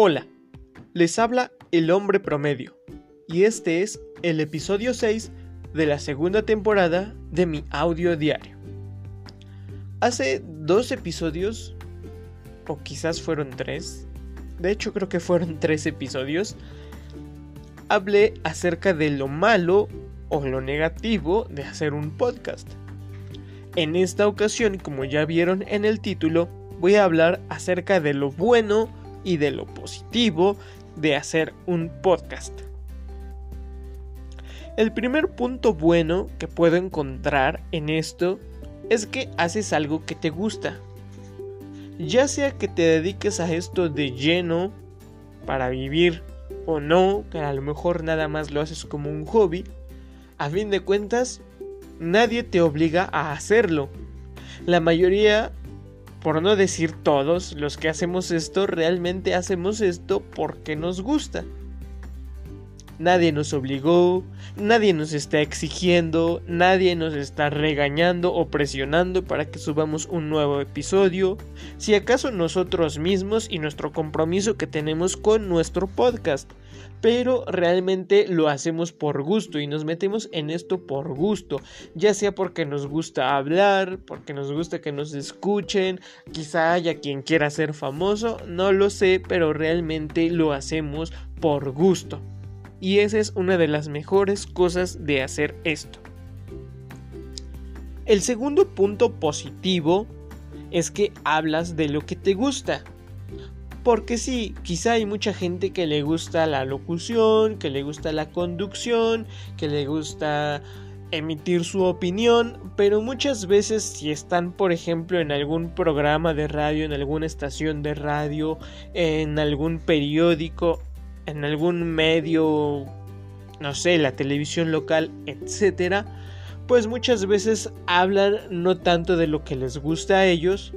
Hola, les habla el hombre promedio y este es el episodio 6 de la segunda temporada de mi audio diario. Hace dos episodios, o quizás fueron tres, de hecho creo que fueron tres episodios, hablé acerca de lo malo o lo negativo de hacer un podcast. En esta ocasión, como ya vieron en el título, voy a hablar acerca de lo bueno y de lo positivo de hacer un podcast. El primer punto bueno que puedo encontrar en esto es que haces algo que te gusta. Ya sea que te dediques a esto de lleno para vivir o no, que a lo mejor nada más lo haces como un hobby, a fin de cuentas nadie te obliga a hacerlo. La mayoría por no decir todos los que hacemos esto, realmente hacemos esto porque nos gusta. Nadie nos obligó, nadie nos está exigiendo, nadie nos está regañando o presionando para que subamos un nuevo episodio, si acaso nosotros mismos y nuestro compromiso que tenemos con nuestro podcast. Pero realmente lo hacemos por gusto y nos metemos en esto por gusto, ya sea porque nos gusta hablar, porque nos gusta que nos escuchen, quizá haya quien quiera ser famoso, no lo sé, pero realmente lo hacemos por gusto. Y esa es una de las mejores cosas de hacer esto. El segundo punto positivo es que hablas de lo que te gusta. Porque sí, quizá hay mucha gente que le gusta la locución, que le gusta la conducción, que le gusta emitir su opinión, pero muchas veces si están, por ejemplo, en algún programa de radio, en alguna estación de radio, en algún periódico, en algún medio, no sé, la televisión local, etcétera, pues muchas veces hablan no tanto de lo que les gusta a ellos,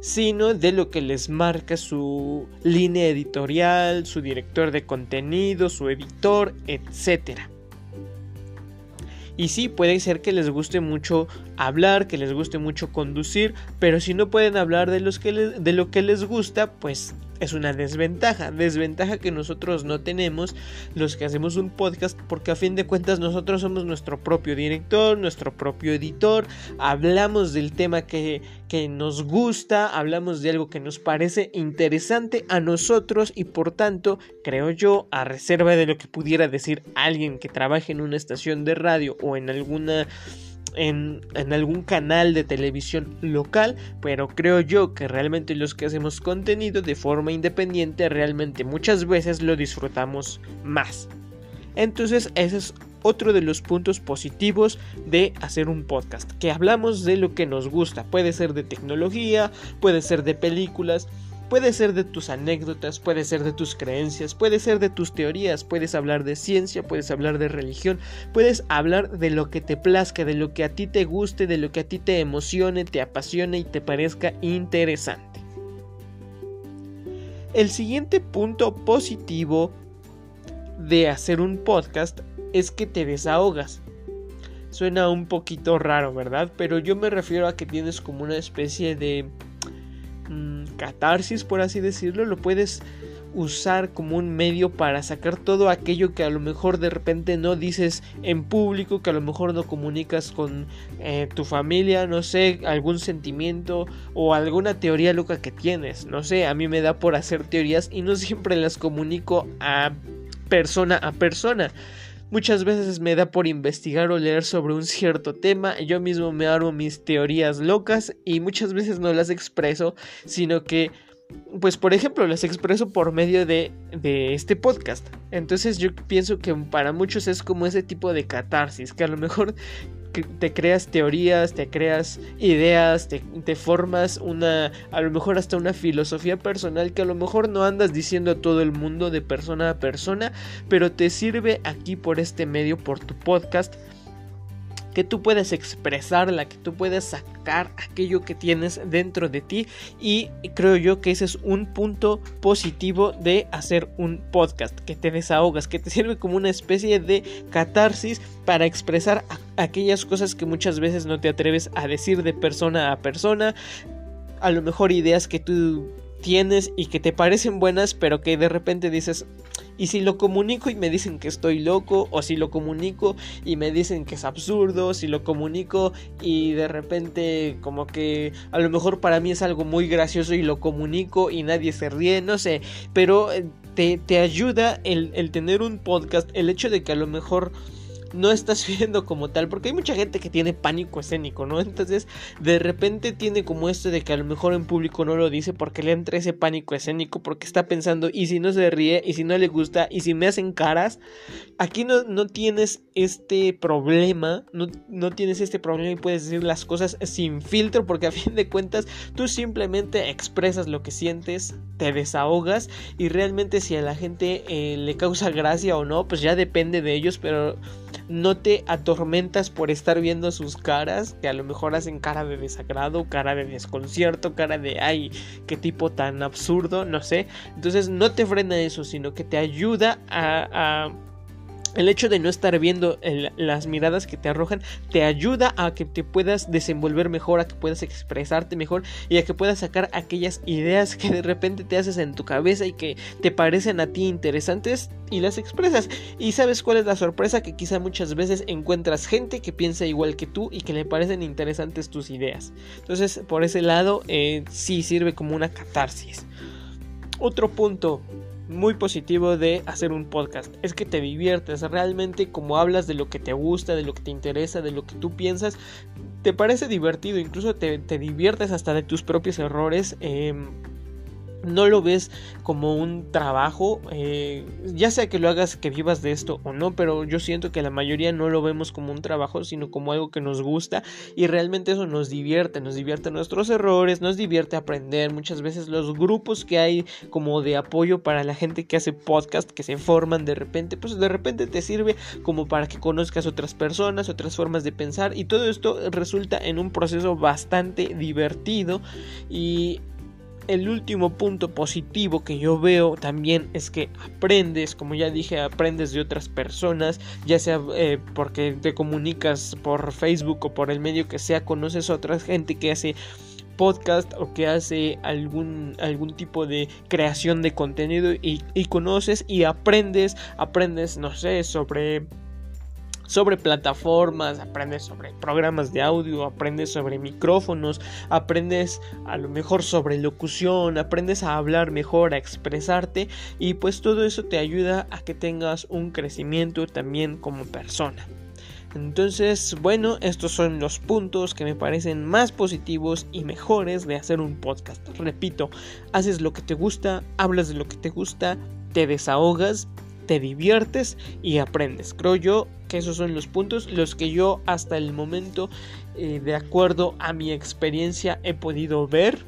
sino de lo que les marca su línea editorial, su director de contenido, su editor, etc. Y sí, puede ser que les guste mucho hablar, que les guste mucho conducir, pero si no pueden hablar de, los que de lo que les gusta, pues es una desventaja, desventaja que nosotros no tenemos los que hacemos un podcast porque a fin de cuentas nosotros somos nuestro propio director, nuestro propio editor, hablamos del tema que, que nos gusta, hablamos de algo que nos parece interesante a nosotros y por tanto creo yo a reserva de lo que pudiera decir alguien que trabaje en una estación de radio o en alguna en, algún canal de televisión local, pero creo yo que realmente los que hacemos contenido de forma independiente realmente muchas veces lo disfrutamos más. Entonces ese es otro de los puntos positivos de hacer un podcast, que hablamos de lo que nos gusta, puede ser de tecnología, puede ser de películas, Puede ser de tus anécdotas, puede ser de tus creencias, puede ser de tus teorías, puedes hablar de ciencia, puedes hablar de religión, puedes hablar de lo que te plazca, de lo que a ti te guste, de lo que a ti te emocione, te apasione y te parezca interesante. El siguiente punto positivo de hacer un podcast es que te desahogas. Suena un poquito raro, ¿verdad? Pero yo me refiero a que tienes como una especie de catarsis, por así decirlo, lo puedes usar como un medio para sacar todo aquello que a lo mejor de repente no dices en público, que a lo mejor no comunicas con eh, tu familia, no sé, algún sentimiento o alguna teoría loca que tienes, no sé, a mí me da por hacer teorías y no siempre las comunico a persona a persona. Muchas veces me da por investigar o leer sobre un cierto tema, yo mismo me armo mis teorías locas y muchas veces no las expreso, sino que pues por ejemplo las expreso por medio de, de, este podcast. Entonces yo pienso que para muchos es como ese tipo de catarsis, que a lo mejor te creas teorías, te creas ideas, te, te, formas una, a lo mejor hasta una filosofía personal que a lo mejor no andas diciendo a todo el mundo de persona a persona, pero te sirve aquí por este medio, por tu podcast que tú puedes expresarla, que tú puedes sacar aquello que tienes dentro de ti. Y creo yo que ese es un punto positivo de hacer un podcast, que te desahogas, que te sirve como una especie de catarsis para expresar aquellas cosas que muchas veces no te atreves a decir de persona a persona, a lo mejor ideas que tú tienes y que te parecen buenas, pero que de repente dices, y si lo comunico y me dicen que estoy loco, o si lo comunico y me dicen que es absurdo, si lo comunico y de repente como que a lo mejor para mí es algo muy gracioso y lo comunico y nadie se ríe, no sé, pero eh, te, te ayuda el, el tener un podcast, el hecho de que a lo mejor no estás viendo como tal, porque hay mucha gente que tiene pánico escénico, ¿no? Entonces, de repente tiene como esto de que a lo mejor en público no lo dice porque le entra ese pánico escénico, porque está pensando, y si no se ríe, y si no le gusta, y si me hacen caras, aquí no, no tienes este problema, no, no tienes este problema y puedes decir las cosas sin filtro, porque a fin de cuentas tú simplemente expresas lo que sientes, te desahogas, y realmente si a la gente eh, le causa gracia o no, pues ya depende de ellos, pero no te atormentas por estar viendo sus caras, que a lo mejor hacen cara de desagrado, cara de desconcierto, cara de ay, qué tipo tan absurdo, no sé. Entonces no te frena eso, sino que te ayuda a, a el hecho de no estar viendo las miradas que te arrojan te ayuda a que te puedas desenvolver mejor, a que puedas expresarte mejor y a que puedas sacar aquellas ideas que de repente te haces en tu cabeza y que te parecen a ti interesantes y las expresas. Y sabes cuál es la sorpresa que quizá muchas veces encuentras gente que piensa igual que tú y que le parecen interesantes tus ideas. Entonces por ese lado eh, sí sirve como una catarsis. Otro punto muy positivo de hacer un podcast. Es que te diviertes realmente como hablas de lo que te gusta, de lo que te interesa, de lo que tú piensas. Te parece divertido, incluso te, te diviertes hasta de tus propios errores. Eh, no lo ves como un trabajo, eh, ya sea que lo hagas que vivas de esto o no, pero yo siento que la mayoría no lo vemos como un trabajo, sino como algo que nos gusta y realmente eso nos divierte, nos divierte nuestros errores, nos divierte aprender, muchas veces los grupos que hay como de apoyo para la gente que hace podcast, que se forman de repente, pues de repente te sirve como para que conozcas otras personas, otras formas de pensar y todo esto resulta en un proceso bastante divertido y el último punto positivo que yo veo también es que aprendes, como ya dije, aprendes de otras personas, ya sea eh, porque te comunicas por Facebook o por el medio que sea, conoces a otra gente que hace podcast o que hace algún, algún tipo de creación de contenido y, y conoces y aprendes, aprendes, no sé, sobre sobre plataformas, aprendes sobre programas de audio, aprendes sobre micrófonos, aprendes a lo mejor sobre locución, aprendes a hablar mejor, a expresarte y pues todo eso te ayuda a que tengas un crecimiento también como persona. Entonces, bueno, estos son los puntos que me parecen más positivos y mejores de hacer un podcast. Repito, haces lo que te gusta, hablas de lo que te gusta, te desahogas, te diviertes y aprendes. Creo yo que esos son los puntos los que yo hasta el momento, eh, de acuerdo a mi experiencia, he podido ver.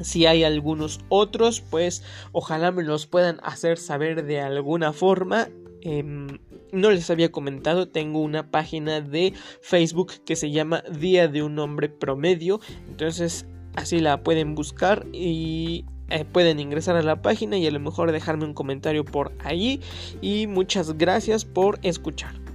Si hay algunos otros, pues ojalá me los puedan hacer saber de alguna forma. Em, no les había comentado, tengo una página de Facebook que se llama Día de un Hombre Promedio. Entonces así la pueden buscar y eh, pueden ingresar a la página y a lo mejor dejarme un comentario por allí. Y muchas gracias por escuchar.